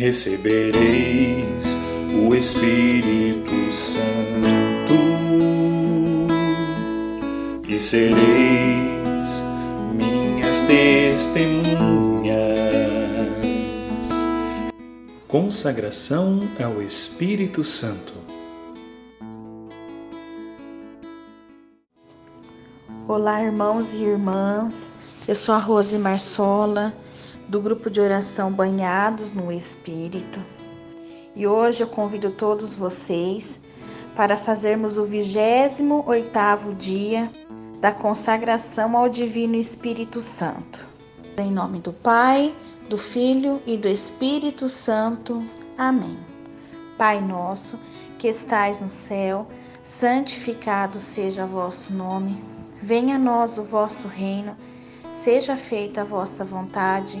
recebereis o Espírito Santo e sereis minhas testemunhas. Consagração ao Espírito Santo. Olá, irmãos e irmãs. Eu sou a Rose Marsola do grupo de oração Banhados no Espírito. E hoje eu convido todos vocês para fazermos o 28º dia da consagração ao Divino Espírito Santo. Em nome do Pai, do Filho e do Espírito Santo. Amém. Pai nosso, que estais no céu, santificado seja vosso nome. Venha a nós o vosso reino. Seja feita a vossa vontade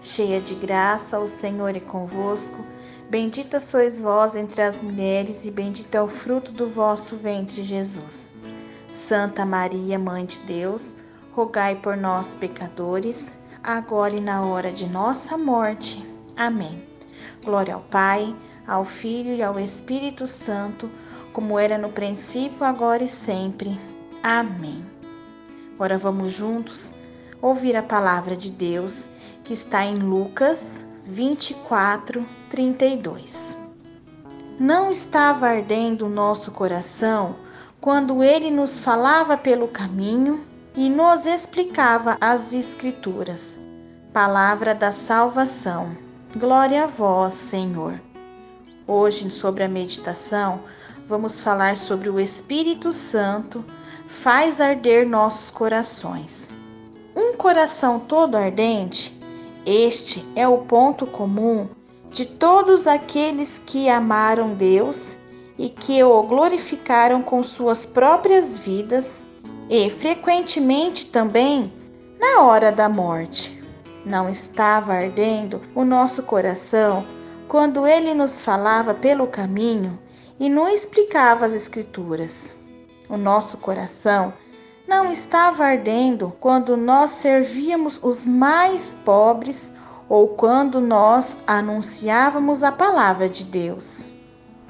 cheia de graça, o Senhor é convosco. Bendita sois vós entre as mulheres, e bendito é o fruto do vosso ventre, Jesus. Santa Maria, Mãe de Deus, rogai por nós, pecadores, agora e na hora de nossa morte. Amém. Glória ao Pai, ao Filho e ao Espírito Santo, como era no princípio, agora e sempre. Amém. Agora vamos juntos ouvir a palavra de Deus que está em Lucas 24, 32. Não estava ardendo o nosso coração quando ele nos falava pelo caminho e nos explicava as Escrituras. Palavra da salvação. Glória a vós, Senhor. Hoje, sobre a meditação, vamos falar sobre o Espírito Santo faz arder nossos corações. Um coração todo ardente este é o ponto comum de todos aqueles que amaram Deus e que o glorificaram com suas próprias vidas e, frequentemente, também na hora da morte. Não estava ardendo o nosso coração quando ele nos falava pelo caminho e nos explicava as Escrituras. O nosso coração não estava ardendo quando nós servíamos os mais pobres ou quando nós anunciávamos a palavra de Deus.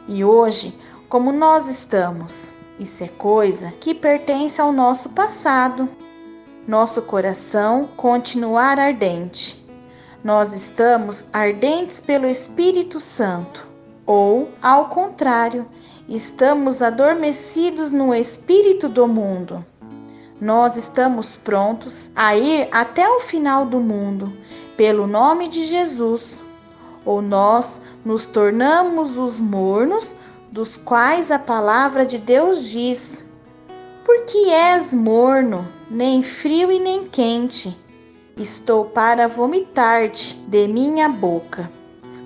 E hoje, como nós estamos? Isso é coisa que pertence ao nosso passado. Nosso coração continuar ardente. Nós estamos ardentes pelo Espírito Santo, ou, ao contrário, estamos adormecidos no espírito do mundo nós estamos prontos a ir até o final do mundo, pelo nome de Jesus, ou nós nos tornamos os mornos dos quais a palavra de Deus diz: Porque és morno, nem frio e nem quente, estou para vomitar-te de minha boca.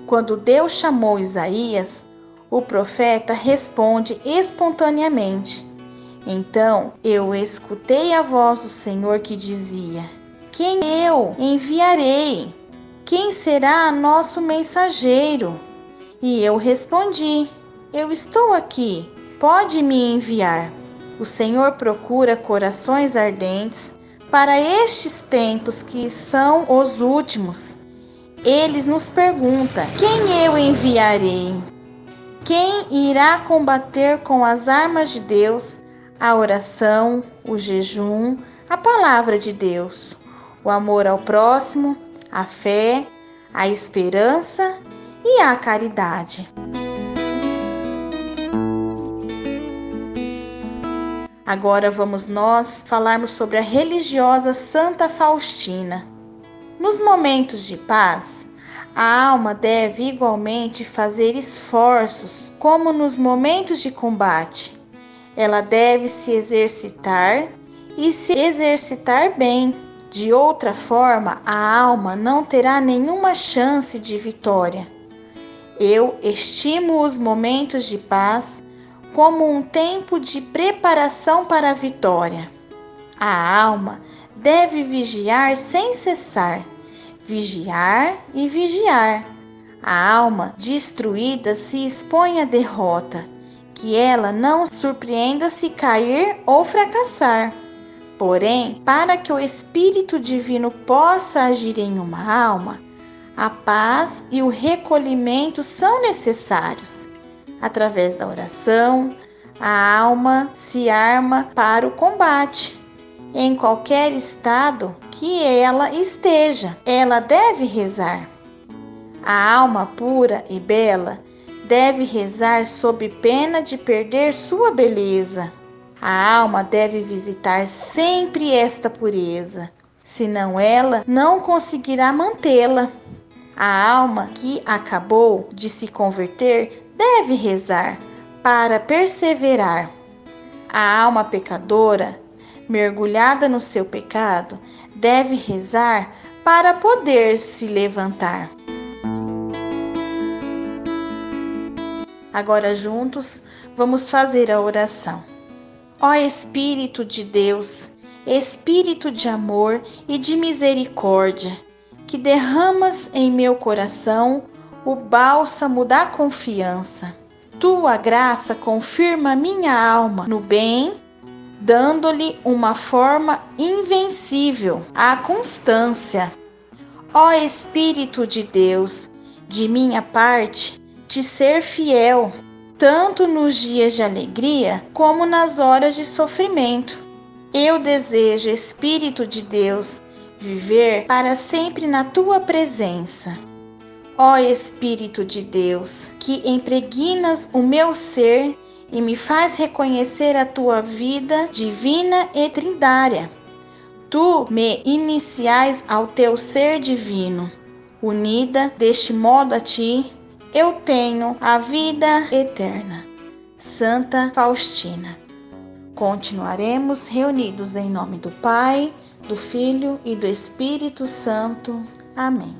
Quando Deus chamou Isaías, o profeta responde espontaneamente: então eu escutei a voz do Senhor que dizia: Quem eu enviarei? Quem será nosso mensageiro? E eu respondi: Eu estou aqui, pode me enviar. O Senhor procura corações ardentes para estes tempos que são os últimos. Eles nos pergunta: Quem eu enviarei? Quem irá combater com as armas de Deus a oração, o jejum, a palavra de Deus, o amor ao próximo, a fé, a esperança e a caridade. Agora vamos nós falarmos sobre a religiosa Santa Faustina. Nos momentos de paz, a alma deve igualmente fazer esforços, como nos momentos de combate, ela deve se exercitar e se exercitar bem. De outra forma, a alma não terá nenhuma chance de vitória. Eu estimo os momentos de paz como um tempo de preparação para a vitória. A alma deve vigiar sem cessar, vigiar e vigiar. A alma destruída se expõe à derrota, que ela não surpreenda se cair ou fracassar. Porém, para que o Espírito Divino possa agir em uma alma, a paz e o recolhimento são necessários. Através da oração, a alma se arma para o combate. Em qualquer estado que ela esteja, ela deve rezar. A alma pura e bela deve rezar sob pena de perder sua beleza. A alma deve visitar sempre esta pureza, senão ela não conseguirá mantê-la. A alma que acabou de se converter deve rezar para perseverar. A alma pecadora, mergulhada no seu pecado, deve rezar para poder se levantar. Agora juntos vamos fazer a oração. Ó Espírito de Deus, Espírito de amor e de misericórdia, que derramas em meu coração o bálsamo da confiança. Tua graça confirma minha alma no bem, dando-lhe uma forma invencível à constância. Ó Espírito de Deus, de minha parte, te ser fiel tanto nos dias de alegria como nas horas de sofrimento. Eu desejo, Espírito de Deus, viver para sempre na tua presença. Ó Espírito de Deus, que impregnas o meu ser e me faz reconhecer a tua vida divina e trindária. Tu me iniciais ao teu ser divino. Unida deste modo a ti, eu tenho a vida eterna. Santa Faustina. Continuaremos reunidos em nome do Pai, do Filho e do Espírito Santo. Amém.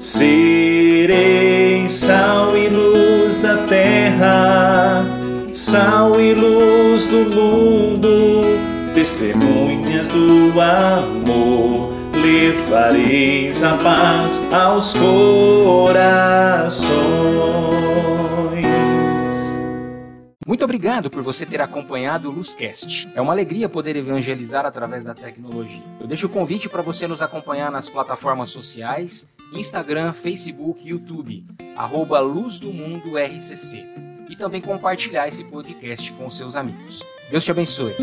Serei sal e luz da terra, sal e luz do mundo, testemunhas do amor levareis a paz aos corações. Muito obrigado por você ter acompanhado o Luzcast. É uma alegria poder evangelizar através da tecnologia. Eu deixo o convite para você nos acompanhar nas plataformas sociais, Instagram, Facebook, YouTube, arroba Luz do Mundo RCC. E também compartilhar esse podcast com seus amigos. Deus te abençoe.